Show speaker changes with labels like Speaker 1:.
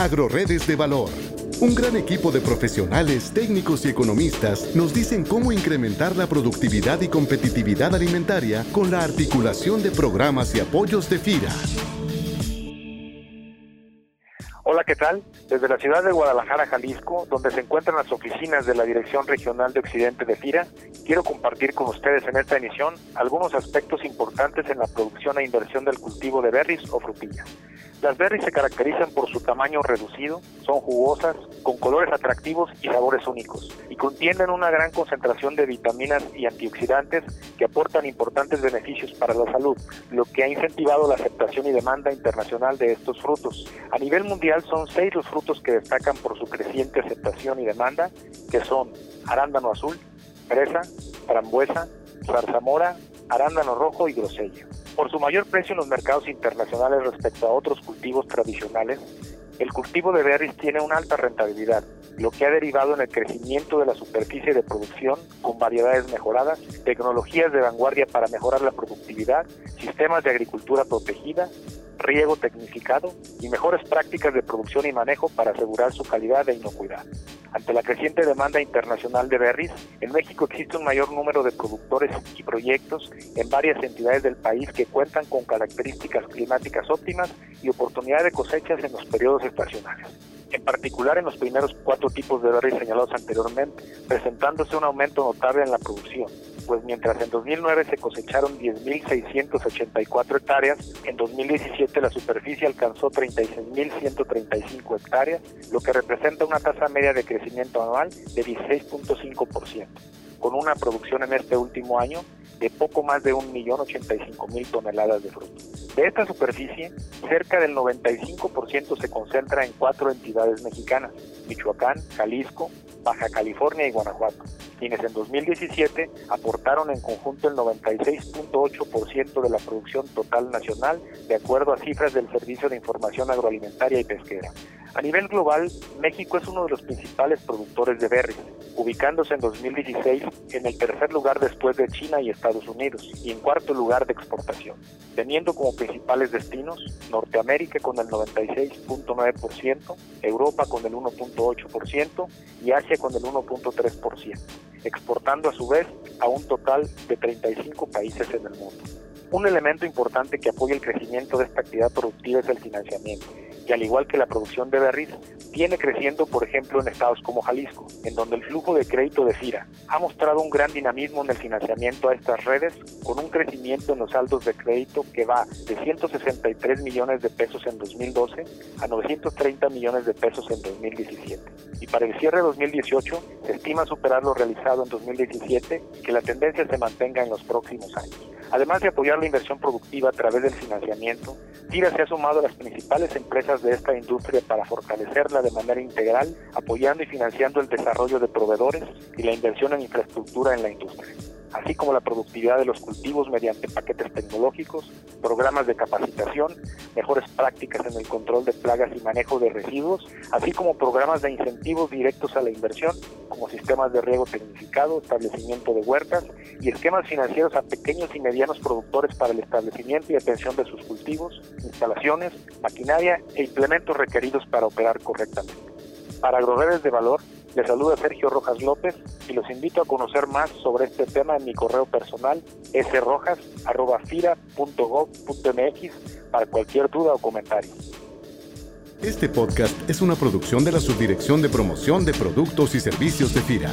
Speaker 1: Agroredes de Valor. Un gran equipo de profesionales, técnicos y economistas nos dicen cómo incrementar la productividad y competitividad alimentaria con la articulación de programas y apoyos de FIRA.
Speaker 2: Hola, ¿qué tal? Desde la ciudad de Guadalajara, Jalisco, donde se encuentran las oficinas de la Dirección Regional de Occidente de FIRA, quiero compartir con ustedes en esta emisión algunos aspectos importantes en la producción e inversión del cultivo de berries o frutillas. Las berries se caracterizan por su tamaño reducido, son jugosas, con colores atractivos y sabores únicos, y contienen una gran concentración de vitaminas y antioxidantes que aportan importantes beneficios para la salud, lo que ha incentivado la aceptación y demanda internacional de estos frutos. A nivel mundial son seis los frutos que destacan por su creciente aceptación y demanda, que son arándano azul, fresa, frambuesa, zarzamora, arándano rojo y grosella. Por su mayor precio en los mercados internacionales respecto a otros cultivos tradicionales, el cultivo de berries tiene una alta rentabilidad, lo que ha derivado en el crecimiento de la superficie de producción con variedades mejoradas, tecnologías de vanguardia para mejorar la productividad, sistemas de agricultura protegida, riego tecnificado y mejores prácticas de producción y manejo para asegurar su calidad e inocuidad. Ante la creciente demanda internacional de berries, en México existe un mayor número de productores y proyectos en varias entidades del país que cuentan con características climáticas óptimas y oportunidad de cosechas en los periodos estacionales. En particular en los primeros cuatro tipos de berries señalados anteriormente, presentándose un aumento notable en la producción, pues mientras en 2009 se cosecharon 10.684 hectáreas, en 2017 la superficie alcanzó 36.135 hectáreas, lo que representa una tasa media de crecimiento anual de 16.5%, con una producción en este último año de poco más de 1.085.000 toneladas de fruto. De esta superficie, cerca del 95% se concentra en cuatro entidades mexicanas, Michoacán, Jalisco, Baja California y Guanajuato, quienes en 2017 aportaron en conjunto el 96.8% de la producción total nacional, de acuerdo a cifras del Servicio de Información Agroalimentaria y Pesquera. A nivel global, México es uno de los principales productores de berries, ubicándose en 2016 en el tercer lugar después de China y Estados Unidos y en cuarto lugar de exportación, teniendo como principales destinos Norteamérica con el 96.9%, Europa con el 1.8% y Asia con el 1.3%, exportando a su vez a un total de 35 países en el mundo. Un elemento importante que apoya el crecimiento de esta actividad productiva es el financiamiento y al igual que la producción de berries, viene creciendo, por ejemplo, en estados como Jalisco, en donde el flujo de crédito de FIRA ha mostrado un gran dinamismo en el financiamiento a estas redes, con un crecimiento en los saldos de crédito que va de 163 millones de pesos en 2012 a 930 millones de pesos en 2017. Y para el cierre de 2018 se estima superar lo realizado en 2017 y que la tendencia se mantenga en los próximos años. Además de apoyar la inversión productiva a través del financiamiento, FIRA se ha sumado a las principales empresas de esta industria para fortalecerla de manera integral, apoyando y financiando el desarrollo de proveedores y la inversión en infraestructura en la industria así como la productividad de los cultivos mediante paquetes tecnológicos, programas de capacitación, mejores prácticas en el control de plagas y manejo de residuos, así como programas de incentivos directos a la inversión, como sistemas de riego tecnificado, establecimiento de huertas y esquemas financieros a pequeños y medianos productores para el establecimiento y atención de sus cultivos, instalaciones, maquinaria e implementos requeridos para operar correctamente. Para agroredes de valor, les saluda Sergio Rojas López y los invito a conocer más sobre este tema en mi correo personal srojas.fira.gov.mx para cualquier duda o comentario.
Speaker 1: Este podcast es una producción de la Subdirección de Promoción de Productos y Servicios de FIRA.